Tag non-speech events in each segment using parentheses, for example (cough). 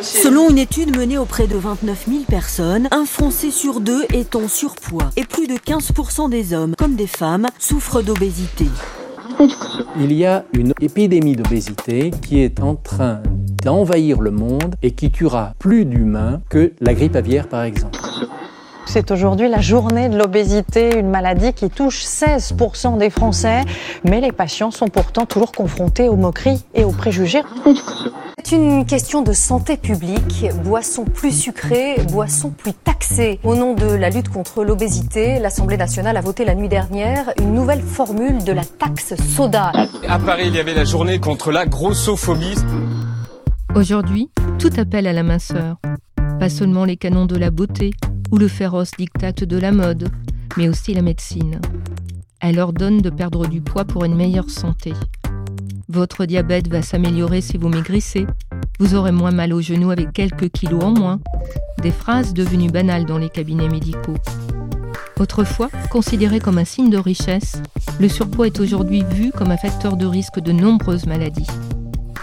Selon une étude menée auprès de 29 000 personnes, un Français sur deux est en surpoids et plus de 15% des hommes comme des femmes souffrent d'obésité. Il y a une épidémie d'obésité qui est en train d'envahir le monde et qui tuera plus d'humains que la grippe aviaire par exemple. C'est aujourd'hui la journée de l'obésité, une maladie qui touche 16% des Français, mais les patients sont pourtant toujours confrontés aux moqueries et aux préjugés. C'est une question de santé publique. Boissons plus sucrées, boissons plus taxées. Au nom de la lutte contre l'obésité, l'Assemblée nationale a voté la nuit dernière une nouvelle formule de la taxe soda. À Paris, il y avait la journée contre la grossophobie. Aujourd'hui, tout appelle à la minceur. Pas seulement les canons de la beauté ou le féroce diktat de la mode, mais aussi la médecine. Elle ordonne de perdre du poids pour une meilleure santé. Votre diabète va s'améliorer si vous maigrissez. Vous aurez moins mal aux genoux avec quelques kilos en moins. Des phrases devenues banales dans les cabinets médicaux. Autrefois, considéré comme un signe de richesse, le surpoids est aujourd'hui vu comme un facteur de risque de nombreuses maladies.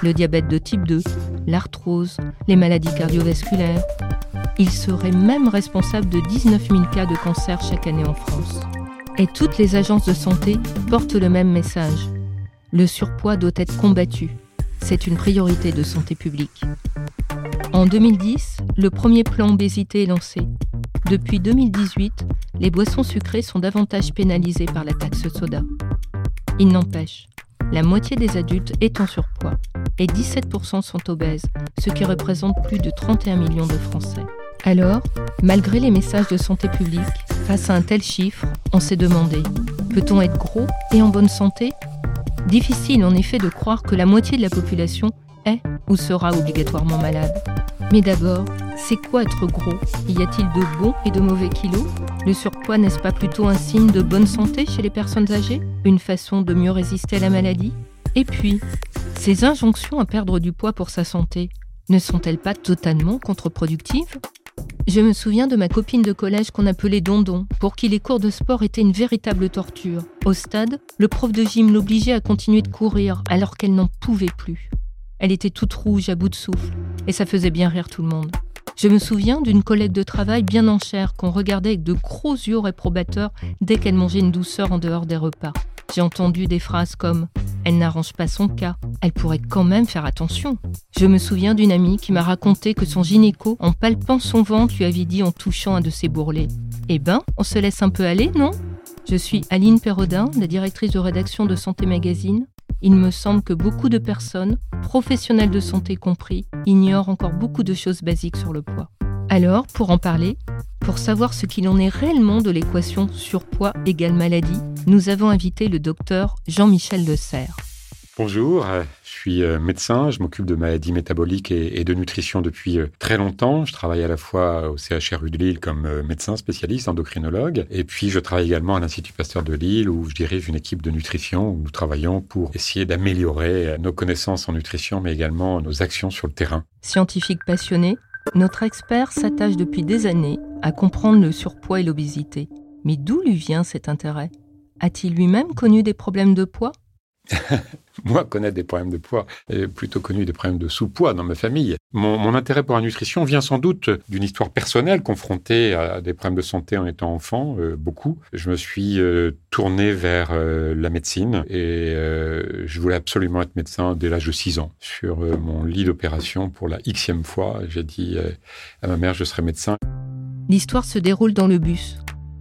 Le diabète de type 2, l'arthrose, les maladies cardiovasculaires. Il serait même responsable de 19 000 cas de cancer chaque année en France. Et toutes les agences de santé portent le même message le surpoids doit être combattu. C'est une priorité de santé publique. En 2010, le premier plan obésité est lancé. Depuis 2018, les boissons sucrées sont davantage pénalisées par la taxe soda. Il n'empêche, la moitié des adultes est en surpoids et 17% sont obèses, ce qui représente plus de 31 millions de Français. Alors, malgré les messages de santé publique, face à un tel chiffre, on s'est demandé, peut-on être gros et en bonne santé? Difficile en effet de croire que la moitié de la population est ou sera obligatoirement malade. Mais d'abord, c'est quoi être gros? Y a-t-il de bons et de mauvais kilos? Le surpoids n'est-ce pas plutôt un signe de bonne santé chez les personnes âgées? Une façon de mieux résister à la maladie? Et puis, ces injonctions à perdre du poids pour sa santé ne sont-elles pas totalement contre-productives? Je me souviens de ma copine de collège qu'on appelait Dondon, pour qui les cours de sport étaient une véritable torture. Au stade, le prof de gym l'obligeait à continuer de courir alors qu'elle n'en pouvait plus. Elle était toute rouge, à bout de souffle, et ça faisait bien rire tout le monde. Je me souviens d'une collègue de travail bien en chair qu'on regardait avec de gros yeux réprobateurs dès qu'elle mangeait une douceur en dehors des repas. J'ai entendu des phrases comme Elle n'arrange pas son cas, elle pourrait quand même faire attention. Je me souviens d'une amie qui m'a raconté que son gynéco, en palpant son ventre, lui avait dit en touchant un de ses bourrelets Eh ben, on se laisse un peu aller, non? Je suis Aline Perrodin, la directrice de rédaction de Santé Magazine. Il me semble que beaucoup de personnes, professionnels de santé compris, ignorent encore beaucoup de choses basiques sur le poids. Alors, pour en parler, pour savoir ce qu'il en est réellement de l'équation surpoids égale maladie, nous avons invité le docteur Jean-Michel Le Serre. Bonjour, euh, je suis euh, médecin, je m'occupe de maladies métaboliques et de nutrition depuis euh, très longtemps. Je travaille à la fois au CHRU de Lille comme médecin spécialiste, endocrinologue, et puis je travaille également à l'Institut Pasteur de Lille où je dirige une équipe de nutrition où nous travaillons pour essayer d'améliorer nos connaissances en nutrition, mais également nos actions sur le terrain. Scientifique passionné, notre expert s'attache depuis des années à comprendre le surpoids et l'obésité. Mais d'où lui vient cet intérêt? A-t-il lui-même connu des problèmes de poids? (laughs) moi, connaître des problèmes de poids, plutôt connu des problèmes de sous-poids dans ma famille. Mon, intérêt pour la nutrition vient sans doute d'une histoire personnelle confrontée à des problèmes de santé en étant enfant, euh, beaucoup. Je me suis euh, tourné vers euh, la médecine et je voulais absolument être médecin dès l'âge de 6 ans. Sur mon lit d'opération, pour la xème fois, j'ai dit à ma mère, je serai médecin. L'histoire se déroule dans le bus.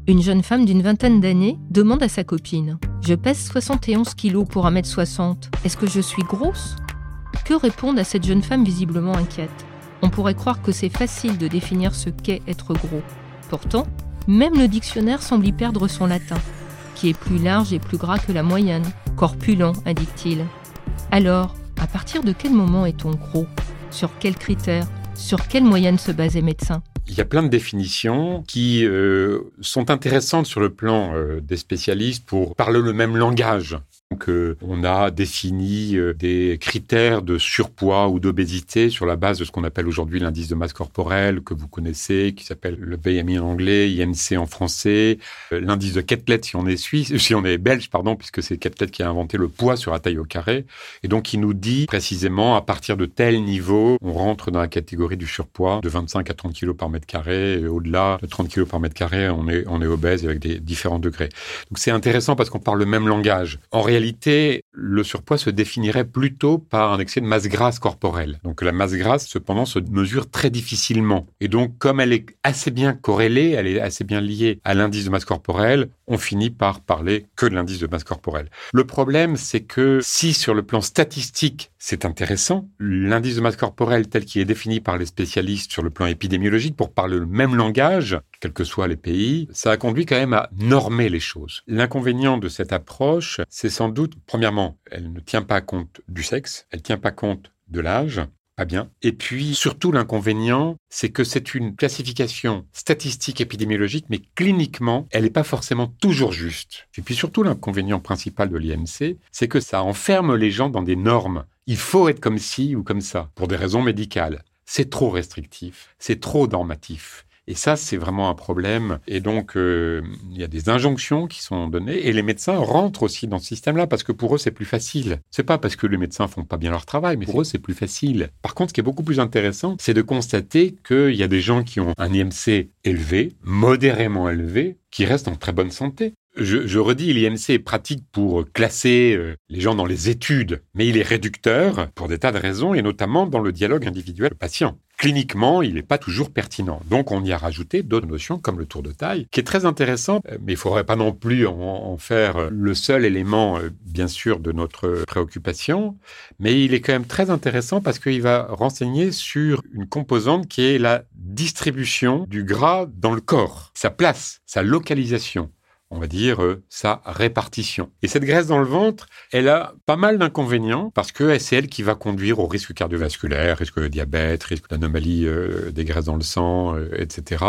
Une jeune femme d'une vingtaine d'années demande à sa copine Je pèse 71 kilos pour 1m60. Est-ce que je suis grosse? Que répondre à cette jeune femme visiblement inquiète On pourrait croire que c'est facile de définir ce qu'est être gros. Pourtant, même le dictionnaire semble y perdre son latin, qui est plus large et plus gras que la moyenne. Corpulent, indique-t-il. Alors, à partir de quel moment est-on gros? Sur quels critères Sur quelle moyenne se basent médecins il y a plein de définitions qui euh, sont intéressantes sur le plan euh, des spécialistes pour parler le même langage. Donc, euh, on a défini euh, des critères de surpoids ou d'obésité sur la base de ce qu'on appelle aujourd'hui l'indice de masse corporelle que vous connaissez, qui s'appelle le BMI en anglais, IMC en français, euh, l'indice de Ketlet si on est suisse, (laughs) si on est belge, pardon, puisque c'est Ketlet qui a inventé le poids sur la taille au carré. Et donc, il nous dit précisément à partir de tel niveau, on rentre dans la catégorie du surpoids de 25 à 30 kg par mètre carré. Et au-delà de 30 kg par mètre carré, on est, on est obèse avec des différents degrés. Donc, c'est intéressant parce qu'on parle le même langage. Réalité, le surpoids se définirait plutôt par un excès de masse grasse corporelle. Donc la masse grasse, cependant, se mesure très difficilement. Et donc, comme elle est assez bien corrélée, elle est assez bien liée à l'indice de masse corporelle, on finit par parler que de l'indice de masse corporelle. Le problème, c'est que si sur le plan statistique, c'est intéressant, l'indice de masse corporelle tel qu'il est défini par les spécialistes sur le plan épidémiologique pour parler le même langage, quels que soient les pays, ça a conduit quand même à normer les choses. L'inconvénient de cette approche, c'est sans doute, premièrement, elle ne tient pas compte du sexe, elle ne tient pas compte de l'âge, bien. Et puis, surtout, l'inconvénient, c'est que c'est une classification statistique épidémiologique, mais cliniquement, elle n'est pas forcément toujours juste. Et puis, surtout, l'inconvénient principal de l'IMC, c'est que ça enferme les gens dans des normes. Il faut être comme ci ou comme ça, pour des raisons médicales. C'est trop restrictif, c'est trop normatif. Et ça, c'est vraiment un problème. Et donc, euh, il y a des injonctions qui sont données. Et les médecins rentrent aussi dans ce système-là parce que pour eux, c'est plus facile. C'est pas parce que les médecins font pas bien leur travail, mais pour eux, c'est plus facile. Par contre, ce qui est beaucoup plus intéressant, c'est de constater qu'il y a des gens qui ont un IMC élevé, modérément élevé, qui restent en très bonne santé. Je, je redis, l'IMC est pratique pour classer euh, les gens dans les études, mais il est réducteur pour des tas de raisons, et notamment dans le dialogue individuel patient cliniquement, il n'est pas toujours pertinent. Donc, on y a rajouté d'autres notions comme le tour de taille, qui est très intéressant, euh, mais il faudrait pas non plus en, faire le seul élément, euh, bien sûr, de notre préoccupation. Mais il est quand même très intéressant parce qu'il va renseigner sur une composante qui est la distribution du gras dans le corps, sa place, sa localisation on va dire, euh, sa répartition. Et cette graisse dans le ventre, elle a pas mal d'inconvénients parce que c'est elle qui va conduire au risque cardiovasculaire, risque de diabète, risque d'anomalie euh, des graisses dans le sang, euh, etc.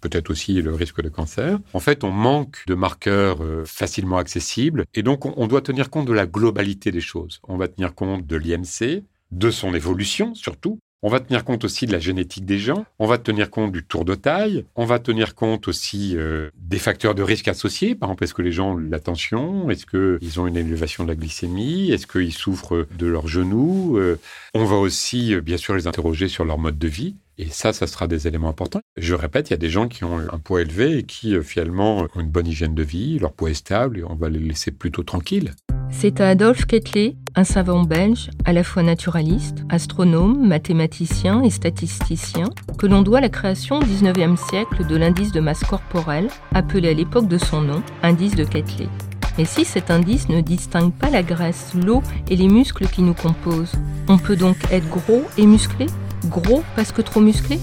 Peut-être aussi le risque de cancer. En fait, on manque de marqueurs facilement accessibles et donc on doit tenir compte de la globalité des choses. On va tenir compte de l'IMC, de son évolution surtout, on va tenir compte aussi de la génétique des gens, on va tenir compte du tour de taille, on va tenir compte aussi euh, des facteurs de risque associés. Par exemple, est-ce que les gens ont la tension Est-ce qu'ils ont une élévation de la glycémie Est-ce qu'ils souffrent de leurs genoux euh, On va aussi, euh, bien sûr, les interroger sur leur mode de vie. Et ça, ça sera des éléments importants. Je répète, il y a des gens qui ont un poids élevé et qui, finalement, ont une bonne hygiène de vie, leur poids est stable et on va les laisser plutôt tranquilles. C'est à Adolphe Quetelet, un savant belge, à la fois naturaliste, astronome, mathématicien et statisticien, que l'on doit la création au XIXe siècle de l'indice de masse corporelle, appelé à l'époque de son nom indice de Quetelet. Mais si cet indice ne distingue pas la graisse, l'eau et les muscles qui nous composent, on peut donc être gros et musclé? Gros parce que trop musclé?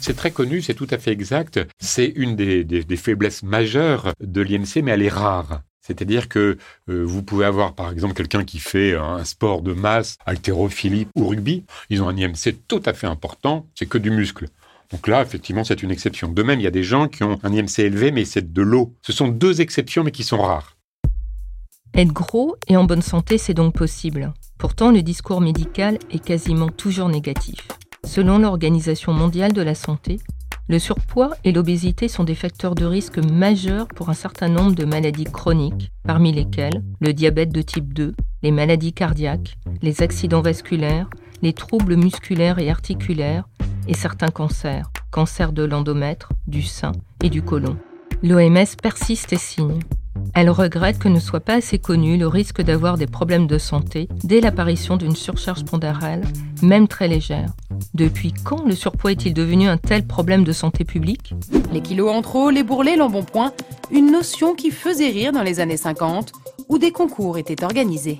C'est très connu, c'est tout à fait exact. C'est une des, des faiblesses majeures de l'IMC, mais elle est rare. C'est-à-dire que euh, vous pouvez avoir par exemple quelqu'un qui fait un sport de masse, haltérophilie ou rugby, ils ont un IMC tout à fait important, c'est que du muscle. Donc là, effectivement, c'est une exception. De même, il y a des gens qui ont un IMC élevé, mais c'est de l'eau. Ce sont deux exceptions, mais qui sont rares. Être gros et en bonne santé, c'est donc possible. Pourtant, le discours médical est quasiment toujours négatif. Selon l'Organisation mondiale de la santé, le surpoids et l'obésité sont des facteurs de risque majeurs pour un certain nombre de maladies chroniques, parmi lesquelles le diabète de type 2, les maladies cardiaques, les accidents vasculaires, les troubles musculaires et articulaires et certains cancers, cancers de l'endomètre, du sein et du côlon. L'OMS persiste et signe. Elle regrette que ne soit pas assez connu le risque d'avoir des problèmes de santé dès l'apparition d'une surcharge pondérale, même très légère. Depuis quand le surpoids est-il devenu un tel problème de santé publique? Les kilos en trop, les bourrelets, l'embonpoint, une notion qui faisait rire dans les années 50, où des concours étaient organisés.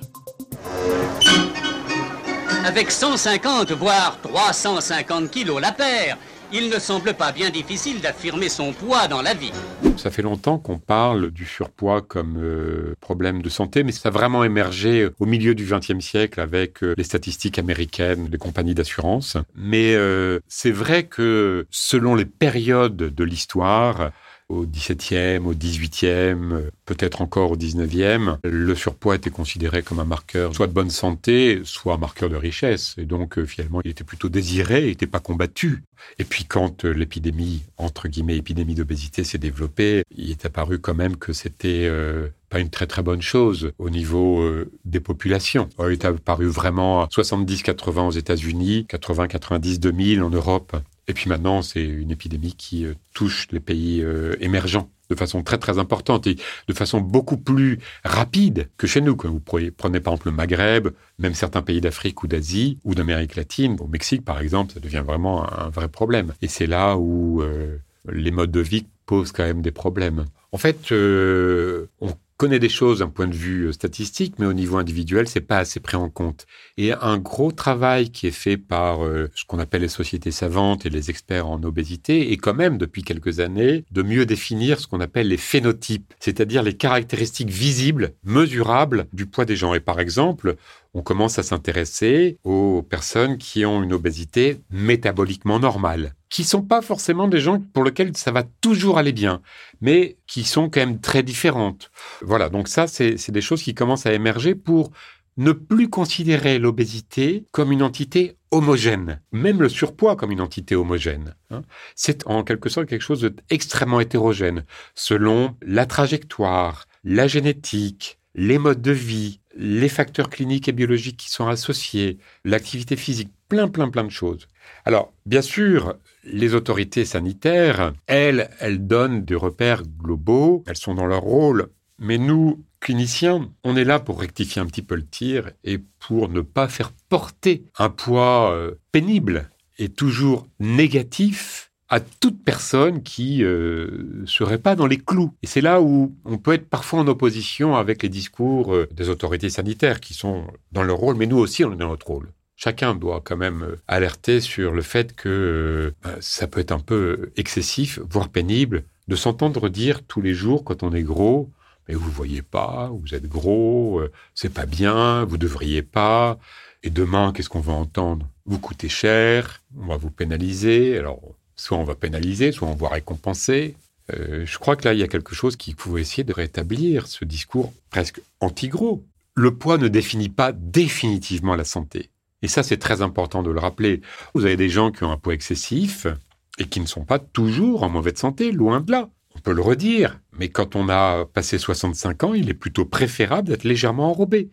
Avec 150 voire 350 kilos la paire, il ne semble pas bien difficile d'affirmer son poids dans la vie. Ça fait longtemps qu'on parle du surpoids comme euh, problème de santé, mais ça a vraiment émergé au milieu du XXe siècle avec euh, les statistiques américaines, les compagnies d'assurance. Mais euh, c'est vrai que selon les périodes de l'histoire, au XVIIe, au XVIIIe, peut-être encore au XIXe, le surpoids était considéré comme un marqueur soit de bonne santé, soit un marqueur de richesse. Et donc, euh, finalement, il était plutôt désiré, il n'était pas combattu. Et puis, quand euh, l'épidémie, entre guillemets, épidémie d'obésité s'est développée, il est apparu quand même que c'était euh, pas une très très bonne chose au niveau des populations. Il est apparu vraiment 70-80 aux États-Unis, 80-90 2000 en Europe. Et puis maintenant, c'est une épidémie qui euh, touche les pays euh, émergents de façon très très importante et de façon beaucoup plus rapide que chez nous. Vous prenez, par exemple le Maghreb, même certains pays d'Afrique ou d'Asie ou d'Amérique latine, au Mexique par exemple, ça devient vraiment un, vrai problème. Et c'est là où euh, les modes de vie posent quand même des problèmes. En fait, on connaît des choses d'un point de vue euh, statistique, mais au niveau individuel, c'est pas assez pris en compte. Et un gros travail qui est fait par euh, ce qu'on appelle les sociétés savantes et les experts en obésité est quand même, depuis quelques années, de mieux définir ce qu'on appelle les phénotypes, c'est-à-dire les caractéristiques visibles, mesurables du poids des gens. Et par exemple, on commence à s'intéresser aux personnes qui ont une obésité métaboliquement normale, qui sont pas forcément des gens pour lesquels ça va toujours aller bien, mais qui sont quand même très différentes. Voilà, donc ça, c'est des choses qui commencent à émerger pour ne plus considérer l'obésité comme une entité homogène, même le surpoids comme une entité homogène. Hein. C'est en quelque sorte quelque chose d'extrêmement hétérogène, selon la trajectoire, la génétique, les modes de vie, les facteurs cliniques et biologiques qui sont associés, l'activité physique, plein, plein, plein de choses. Alors, bien sûr, les autorités sanitaires, elles, elles donnent des repères globaux, elles sont dans leur rôle, mais nous, cliniciens, on est là pour rectifier un petit peu le tir et pour ne pas faire porter un poids euh, pénible et toujours négatif à toute personne qui euh, serait pas dans les clous. Et c'est là où on peut être parfois en opposition avec les discours euh, des autorités sanitaires qui sont dans leur rôle, mais nous aussi on est dans notre rôle. Chacun doit quand même euh, alerter sur le fait que bah, ça peut être un peu excessif, voire pénible, de s'entendre dire tous les jours quand on est gros, mais vous voyez pas, vous êtes gros, c'est pas bien, vous devriez pas. Et demain, qu'est-ce qu'on va entendre? Vous coûtez cher, on va vous pénaliser. Alors, Soit on va pénaliser, soit on va récompenser. Euh, je crois que là, il y a quelque chose qui faut essayer de rétablir, ce discours presque anti-gros. Le poids ne définit pas définitivement la santé. Et ça, c'est très important de le rappeler. Vous avez des gens qui ont un poids excessif et qui ne sont pas toujours en mauvaise santé, loin de là. On peut le redire, mais quand on a passé 65 ans, il est plutôt préférable d'être légèrement enrobé.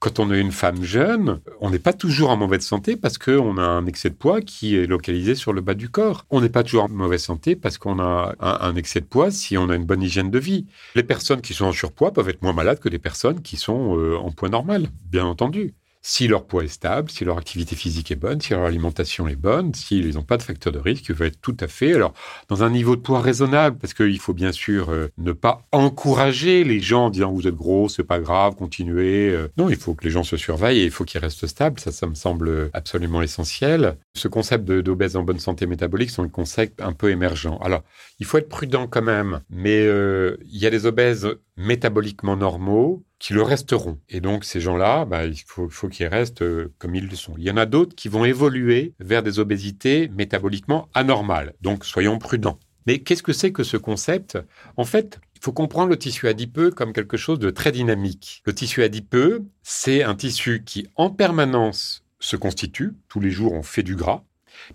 Quand on est une femme jeune, on n'est pas toujours en mauvaise santé parce qu'on a un excès de poids qui est localisé sur le bas du corps. On n'est pas toujours en mauvaise santé parce qu'on a un, excès de poids si on a une bonne hygiène de vie. Les personnes qui sont en surpoids peuvent être moins malades que les personnes qui sont euh, en poids normal, bien entendu si leur poids est stable, si leur activité physique est bonne, si leur alimentation est bonne, s'ils n'ont pas de facteur de risque, ils peuvent être tout à fait, alors, dans un niveau de poids raisonnable, parce qu'il faut bien sûr euh, ne pas encourager les gens en disant vous êtes gros, c'est pas grave, continuez. Euh. non, il faut que les gens se surveillent et il faut qu'ils restent stables. Ça, ça me semble absolument essentiel. Ce concept d'obèse en bonne santé métabolique sont un concept un peu émergent. Alors, il faut être prudent quand même, mais euh, il y a des obèses métaboliquement normaux qui le resteront. Et donc ces gens-là, bah, il faut, qu'ils restent euh, comme ils le sont. Il y en a d'autres qui vont évoluer vers des obésités métaboliquement anormales. Donc soyons prudents. Mais qu'est-ce que c'est que ce concept? En fait, il faut comprendre le tissu adipeux comme quelque chose de très dynamique. Le tissu adipeux, c'est un tissu qui en permanence se constitue. Tous les jours, on fait du gras,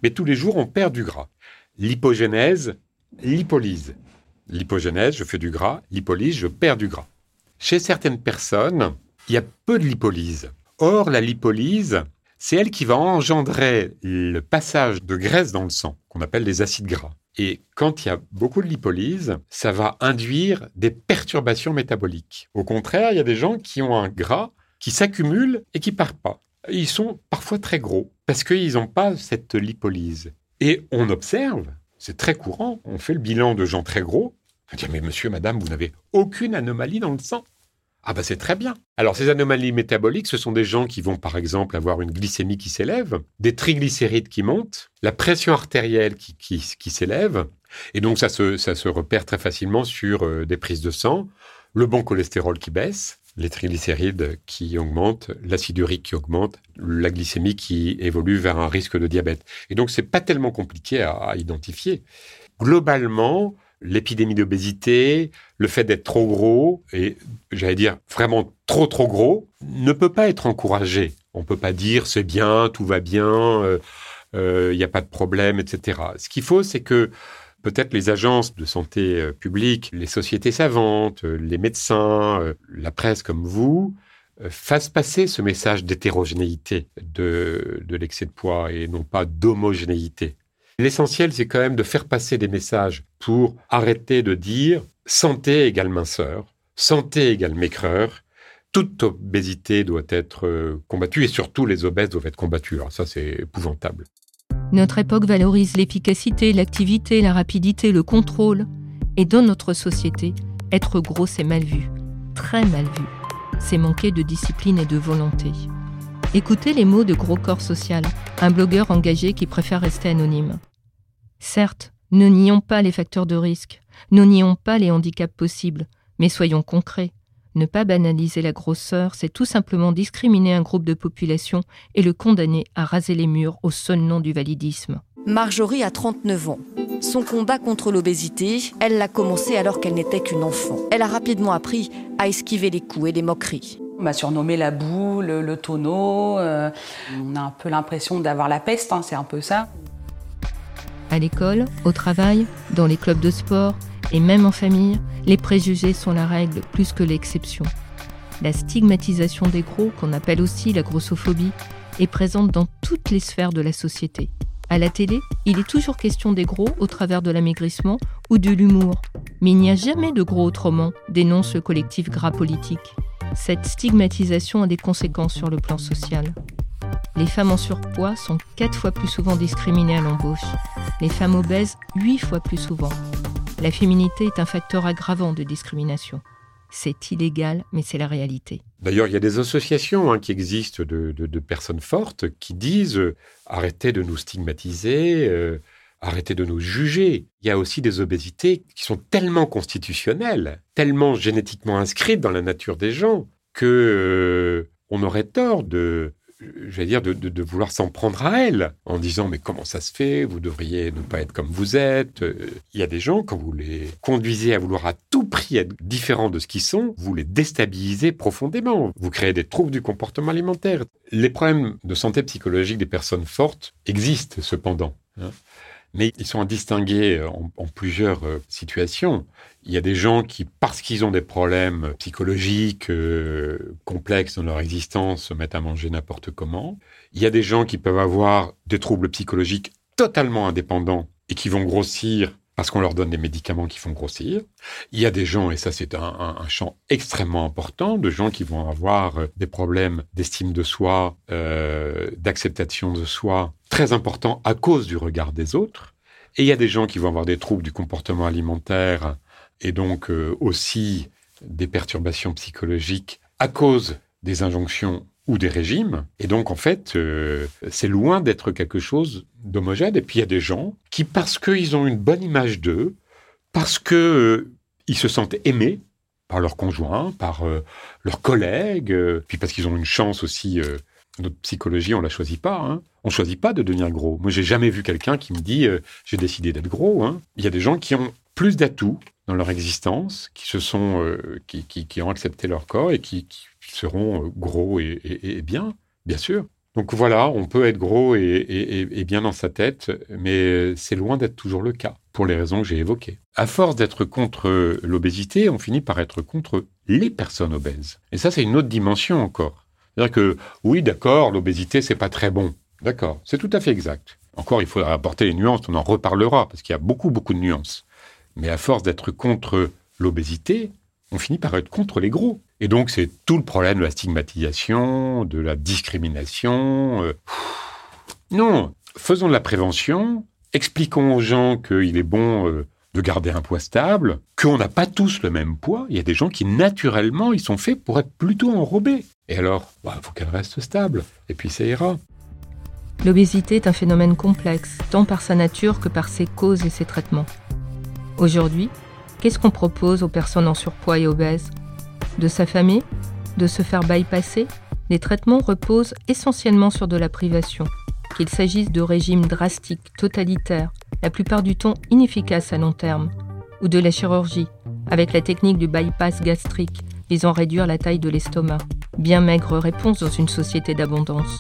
mais tous les jours, on perd du gras. L'hypogénèse, lipolyse. L'hypogénèse, je fais du gras. Lipolyse, je perds du gras. Chez certaines personnes, il y a peu de lipolyse. Or, la lipolyse, c'est elle qui va engendrer le passage de graisse dans le sang, qu'on appelle les acides gras. Et quand il y a beaucoup de lipolyse, ça va induire des perturbations métaboliques. Au contraire, il y a des gens qui ont un gras qui s'accumule et qui part pas. Ils sont parfois très gros parce qu'ils n'ont pas cette lipolyse. Et on observe, c'est très courant, on fait le bilan de gens très gros. On dit, mais monsieur, madame, vous n'avez aucune anomalie dans le sang. Ah bah c'est très bien. Alors ces anomalies métaboliques, ce sont des gens qui vont par exemple avoir une glycémie qui s'élève, des triglycérides qui montent, la pression artérielle qui, qui, s'élève, et donc ça se, ça se repère très facilement sur euh, des prises de sang, le bon cholestérol qui baisse, les triglycérides qui augmentent, l'acide urique qui augmente, la glycémie qui évolue vers un risque de diabète. Et donc c'est pas tellement compliqué à identifier. Globalement, l'épidémie d'obésité, le fait d'être trop gros, et j'allais dire vraiment trop trop gros, ne peut pas être encouragé. On ne peut pas dire c'est bien, tout va bien, il euh, n'y euh, a pas de problème, etc. Ce qu'il faut, c'est que peut-être les agences de santé euh, publique, les sociétés savantes, euh, les médecins, la presse comme vous, fassent passer ce message d'hétérogénéité de, de l'excès de poids et non pas d'homogénéité. L'essentiel, c'est quand même de faire passer des messages pour arrêter de dire santé égale minceur, santé égale maigreur. Toute obésité doit être euh, combattue et surtout les obèses doivent être combattus. Alors ça, c'est épouvantable. Notre époque valorise l'efficacité, l'activité, la rapidité, le contrôle. Et dans notre société, être gros, c'est mal vu. Très mal vu. C'est manquer de discipline et de volonté. Écoutez les mots de Gros Corps Social, un blogueur engagé qui préfère rester anonyme. Certes, ne nions pas les facteurs de risque, ne nions pas les handicaps possibles, mais soyons concrets. Ne pas banaliser la grosseur, c'est tout simplement discriminer un groupe de population et le condamner à raser les murs au seul nom du validisme. Marjorie a 39 ans. Son combat contre l'obésité, elle l'a commencé alors qu'elle n'était qu'une enfant. Elle a rapidement appris à esquiver les coups et les moqueries. On m'a surnommé la boue, le, tonneau. Euh, on a un peu l'impression d'avoir la peste, hein, c'est un peu ça. À l'école, au travail, dans les clubs de sport et même en famille, les préjugés sont la règle plus que l'exception. La stigmatisation des gros, qu'on appelle aussi la grossophobie, est présente dans toutes les sphères de la société. À la télé, il est toujours question des gros au travers de l'amaigrissement ou de l'humour. Mais il n'y a jamais de gros autrement, dénonce le collectif Gras Politique. Cette stigmatisation a des conséquences sur le plan social. Les femmes en surpoids sont 4 fois plus souvent discriminées à l'embauche. Les femmes obèses, 8 fois plus souvent. La féminité est un facteur aggravant de discrimination. C'est illégal, mais c'est la réalité. D'ailleurs, il y a des associations hein, qui existent de, personnes fortes qui disent euh, arrêtez de nous stigmatiser, euh, arrêtez de nous juger. Il y a aussi des obésités qui sont tellement constitutionnelles, tellement génétiquement inscrites dans la nature des gens, que euh, on aurait tort de, je vais dire, de, vouloir s'en prendre à elles, en disant mais comment ça se fait, vous devriez ne pas être comme vous êtes. Il y a des gens, quand vous les conduisez à vouloir à tout prix être différents de ce qu'ils sont, vous les déstabilisez profondément. Vous créez des troubles du comportement alimentaire. Les problèmes de santé psychologique des personnes fortes existent cependant. Hein. Mais ils sont à distinguer euh, en, plusieurs euh, situations. Il y a des gens qui, parce qu'ils ont des problèmes psychologiques euh, complexes dans leur existence, se mettent à manger n'importe comment. Il y a des gens qui peuvent avoir des troubles psychologiques totalement indépendants et qui vont grossir parce qu'on leur donne des médicaments qui font grossir. Il y a des gens, et ça c'est un, champ extrêmement important, de gens qui vont avoir des problèmes d'estime de soi, d'acceptation de soi, très importants à cause du regard des autres. Et il y a des gens qui vont avoir des troubles du comportement alimentaire et donc euh, aussi des perturbations psychologiques à cause des injonctions ou des régimes. Et donc, en fait, euh, c'est loin d'être quelque chose d'homogène. Et puis, il y a des gens qui, parce qu'ils ont une bonne image d'eux, parce qu'ils euh, se sentent aimés par leurs conjoints, par leurs collègues, puis parce qu'ils ont une chance aussi notre psychologie, on la choisit pas. Hein. On choisit pas de devenir gros. Moi, j'ai jamais vu quelqu'un qui me dit euh, j'ai décidé d'être gros. Hein. Il y a des gens qui ont plus d'atouts dans leur existence, qui se sont, euh, qui, ont accepté leur corps et qui, seront euh, gros et, bien, bien sûr. Donc voilà, on peut être gros et, bien dans sa tête, mais c'est loin d'être toujours le cas, pour les raisons que j'ai évoquées. À force d'être contre l'obésité, on finit par être contre les personnes obèses. Et ça, c'est une autre dimension encore. C'est-à-dire que, oui, d'accord, l'obésité, c'est pas très bon. D'accord, c'est tout à fait exact. Encore, il faudra apporter les nuances, on en reparlera, parce qu'il y a beaucoup, beaucoup de nuances. Mais à force d'être contre l'obésité, on finit par être contre les gros. Et donc, c'est tout le problème de la stigmatisation, de la discrimination. Euh, non, faisons de la prévention, expliquons aux gens qu'il est bon euh, de garder un poids stable, qu'on n'a pas tous le même poids. Il y a des gens qui, naturellement, ils sont faits pour être plutôt enrobés. Et alors, il bah, faut qu'elle reste stable, et puis ça ira. L'obésité est un phénomène complexe, tant par sa nature que par ses causes et ses traitements. Aujourd'hui, qu'est-ce qu'on propose aux personnes en surpoids et obèses? De s'affamer De se faire bypasser Les traitements reposent essentiellement sur de la privation, qu'il s'agisse de régimes drastiques, totalitaires, la plupart du temps inefficaces à long terme, ou de la chirurgie, avec la technique du bypass gastrique, visant à réduire la taille de l'estomac. Bien maigre réponse dans une société d'abondance.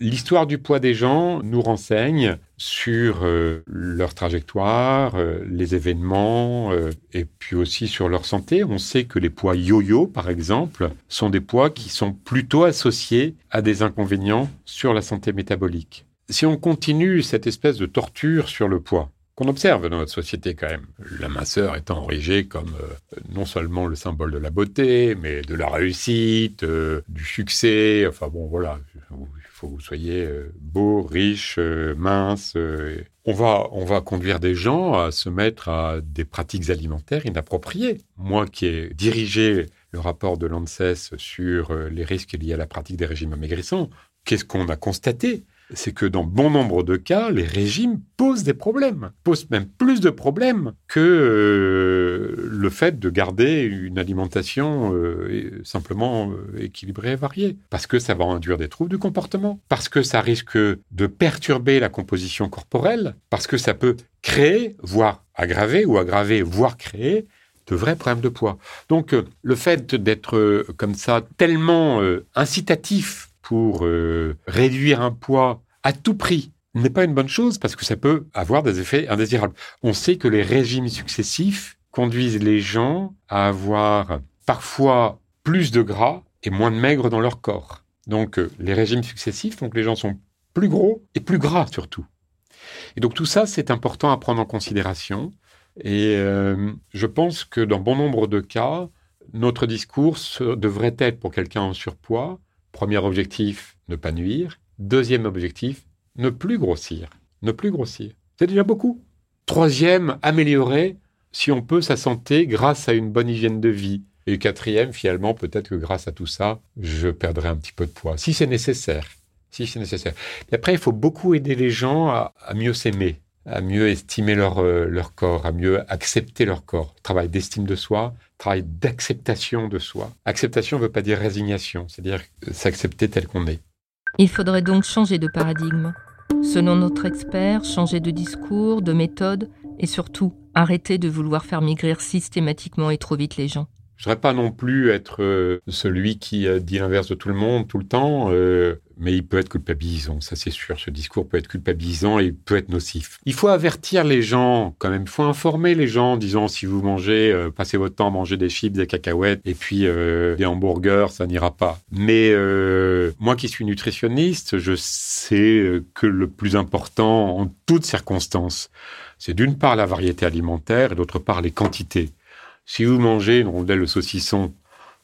L'histoire du poids des gens nous renseigne sur euh, leur trajectoire, euh, les événements, euh, et puis aussi sur leur santé. On sait que les poids yo-yo, par exemple, sont des poids qui sont plutôt associés à des inconvénients sur la santé métabolique. Si on continue cette espèce de torture sur le poids, qu'on observe dans notre société quand même. La minceur étant érigée comme non seulement le symbole de la beauté, mais de la réussite, du succès. Enfin bon, voilà, il vous soyez euh, beau, riche, mince. on va, on va conduire des gens à se mettre à des pratiques alimentaires inappropriées. Moi qui ai dirigé le rapport de l'ANSES sur les risques liés à la pratique des régimes amaigrissants, qu'est-ce qu'on a constaté? C'est que dans bon nombre de cas, les régimes posent des problèmes, posent même plus de problèmes que euh, le fait de garder une alimentation euh, simplement euh, équilibrée et variée. Parce que ça va induire des troubles du comportement, parce que ça risque de perturber la composition corporelle, parce que ça peut créer, voire aggraver, ou aggraver, voire créer de vrais problèmes de poids. Donc le fait d'être comme ça tellement incitatif pour réduire un poids à tout prix n'est pas une bonne chose parce que ça peut avoir des effets indésirables. On sait que les régimes successifs conduisent les gens à avoir parfois plus de gras et moins de maigre dans leur corps. Donc euh, les régimes successifs font que les gens sont plus gros et plus gras surtout. Et donc tout ça, c'est important à prendre en considération. Et euh, je pense que dans bon nombre de cas, notre discours devrait être pour quelqu'un en surpoids, premier objectif, ne pas nuire. Deuxième objectif, ne plus grossir. Ne plus grossir. C'est déjà beaucoup. Troisième, améliorer, si on peut, sa santé grâce à une bonne hygiène de vie. Et quatrième, finalement, peut-être que grâce à tout ça, je perdrai un petit peu de poids, si c'est nécessaire. Si c'est nécessaire. Et après, il faut beaucoup aider les gens à, mieux s'aimer, à mieux estimer leur, euh, leur corps, à mieux accepter leur corps. Travail d'estime de soi, travail d'acceptation de soi. Acceptation ne veut pas dire résignation, c'est-à-dire s'accepter tel qu'on est. Il faudrait donc changer de paradigme. Selon notre expert, changer de discours, de méthode et surtout arrêter de vouloir faire maigrir systématiquement et trop vite les gens. Je voudrais pas non plus être euh, celui qui euh, dit l'inverse de tout le monde tout le temps. Euh, mais il peut être culpabilisant, ça c'est sûr. Ce discours peut être culpabilisant et peut être nocif. Il faut avertir les gens, quand même. Il faut informer les gens, disons, si vous mangez, passez votre temps à manger des chips, des cacahuètes et puis des hamburgers, ça n'ira pas. Mais moi qui suis nutritionniste, je sais que le plus important en toutes circonstances, c'est d'une part la variété alimentaire et d'autre part les quantités. Si vous mangez une rondelle de saucisson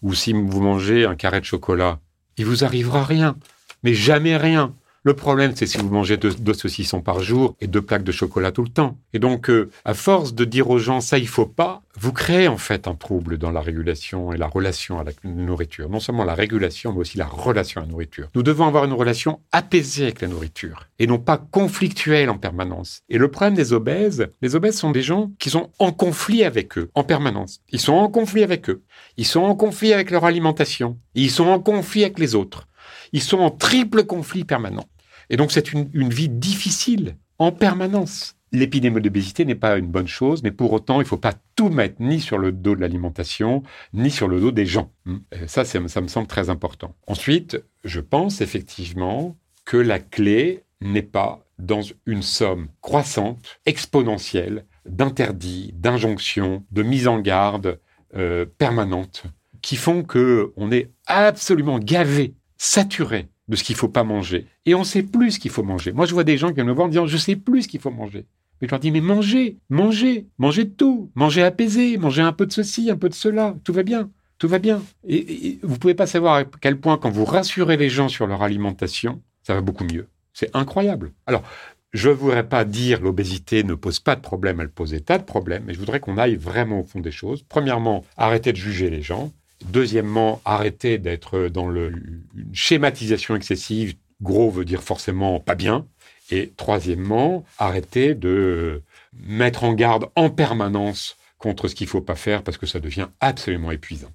ou si vous mangez un carré de chocolat, il vous arrivera rien mais jamais rien. Le problème, c'est si vous mangez deux, saucissons par jour et deux plaques de chocolat tout le temps. Et donc, euh, à force de dire aux gens ça, il faut pas, vous créez en fait un trouble dans la régulation et la relation à la nourriture. Non seulement la régulation, mais aussi la relation à la nourriture. Nous devons avoir une relation apaisée avec la nourriture et non pas conflictuelle en permanence. Et le problème des obèses, les obèses sont des gens qui sont en conflit avec eux en permanence. Ils sont en conflit avec eux. Ils sont en conflit avec leur alimentation. ils sont en conflit avec les autres. Ils sont en triple conflit permanent. Et donc c'est une, vie difficile en permanence. L'épidémie d'obésité n'est pas une bonne chose, mais pour autant, il ne faut pas tout mettre ni sur le dos de l'alimentation, ni sur le dos des gens. Hmm. Ça, ça me semble très important. Ensuite, je pense effectivement que la clé n'est pas dans une somme croissante, exponentielle, d'interdits, d'injonctions, de mise en garde euh, permanente, qui font que on est absolument gavé saturé de ce qu'il faut pas manger. Et on sait plus ce qu'il faut manger. Moi, je vois des gens qui viennent me voir en disant, je sais plus ce qu'il faut manger. Mais je leur dis, mais mangez, mangez, mangez de tout, mangez apaisé, mangez un peu de ceci, un peu de cela, tout va bien, tout va bien. Et, vous pouvez pas savoir à quel point, quand vous rassurez les gens sur leur alimentation, ça va beaucoup mieux. C'est incroyable. Alors, je ne voudrais pas dire l'obésité ne pose pas de problème, elle pose des tas de problèmes, mais je voudrais qu'on aille vraiment au fond des choses. Premièrement, arrêter de juger les gens. Deuxièmement, arrêter d'être dans le, une schématisation excessive. Gros veut dire forcément pas bien. Et troisièmement, arrêter de mettre en garde en permanence contre ce qu'il ne faut pas faire parce que ça devient absolument épuisant.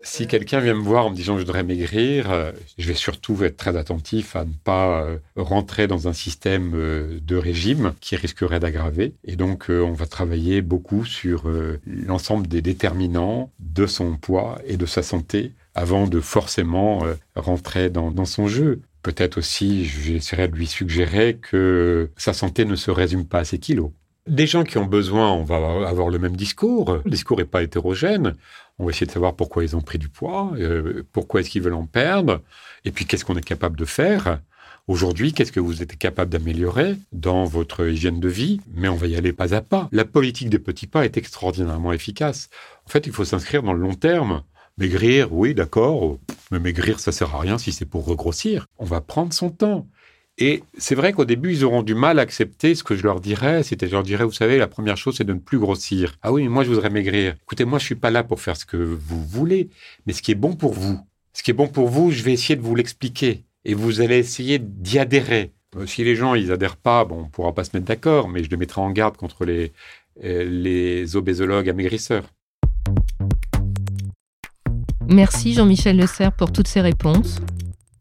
Si quelqu'un vient me voir en me disant je voudrais maigrir, euh, je vais surtout être très attentif à ne pas euh, rentrer dans un système euh, de régime qui risquerait d'aggraver. Et donc, on va travailler beaucoup sur l'ensemble des déterminants de son poids et de sa santé avant de forcément rentrer dans, dans son jeu. Peut-être aussi, j'essaierai de lui suggérer que sa santé ne se résume pas à ses kilos. Des gens qui ont besoin, on va avoir le même discours. Le discours n'est pas hétérogène. On va essayer de savoir pourquoi ils ont pris du poids, euh, pourquoi est-ce qu'ils veulent en perdre, et puis qu'est-ce qu'on est capable de faire. Aujourd'hui, qu'est-ce que vous êtes capable d'améliorer dans votre hygiène de vie? Mais on va y aller pas à pas. La politique des petits pas est extraordinairement efficace. En fait, il faut s'inscrire dans le long terme. Maigrir, oui, d'accord, mais maigrir, ça sert à rien si c'est pour regrossir. On va prendre son temps. Et c'est vrai qu'au début, ils auront du mal à accepter ce que je leur dirais. C'était, je leur dirais, vous savez, la première chose, c'est de ne plus grossir. Ah oui, mais moi, je voudrais maigrir. Écoutez, moi, je suis pas là pour faire ce que vous voulez, mais ce qui est bon pour vous. Ce qui est bon pour vous, je vais essayer de vous l'expliquer. Et vous allez essayer d'y adhérer. Euh, si les gens, ils adhèrent pas, bon, on pourra pas se mettre d'accord, mais je les mettrai en garde contre les, euh, les obésologues amaigrisseurs. Merci Jean-Michel Le Serre pour toutes ces réponses.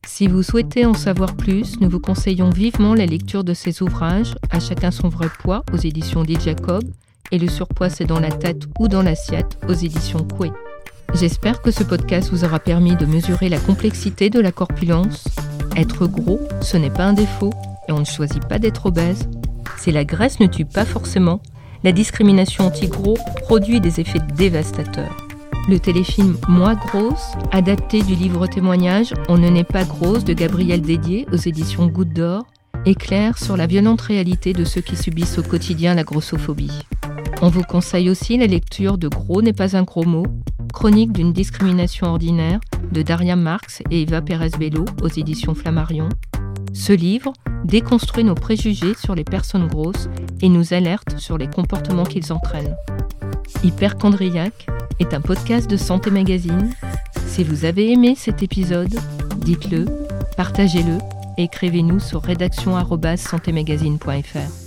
Si vous souhaitez en savoir plus, nous vous conseillons vivement la lecture de ces ouvrages, À chacun son vrai poids, aux éditions dit Jacob, et Le surpoids c'est dans la tête ou dans l'assiette, aux éditions Coué. J'espère que ce podcast vous aura permis de mesurer la complexité de la corpulence. Être gros, ce n'est pas un défaut, et on ne choisit pas d'être obèse. Si la graisse ne tue pas forcément, la discrimination anti-gros produit des effets dévastateurs. Le téléfilm Moi grosse, adapté du livre témoignage On ne naît pas grosse de Gabriel Dédier aux éditions Goutte d'Or, éclaire sur la violente réalité de ceux qui subissent au quotidien la grossophobie. On vous conseille aussi la lecture de Gros n'est pas un gros mot, chronique d'une discrimination ordinaire de Daria Marx et Eva Pérez-Bello aux éditions Flammarion. Ce livre déconstruit nos préjugés sur les personnes grosses et nous alerte sur les comportements qu'ils entraînent. Hyperchondriaque est un podcast de Santé Magazine. Si vous avez aimé cet épisode, dites-le, partagez-le et écrivez-nous sur rédaction@santémagazine.fr.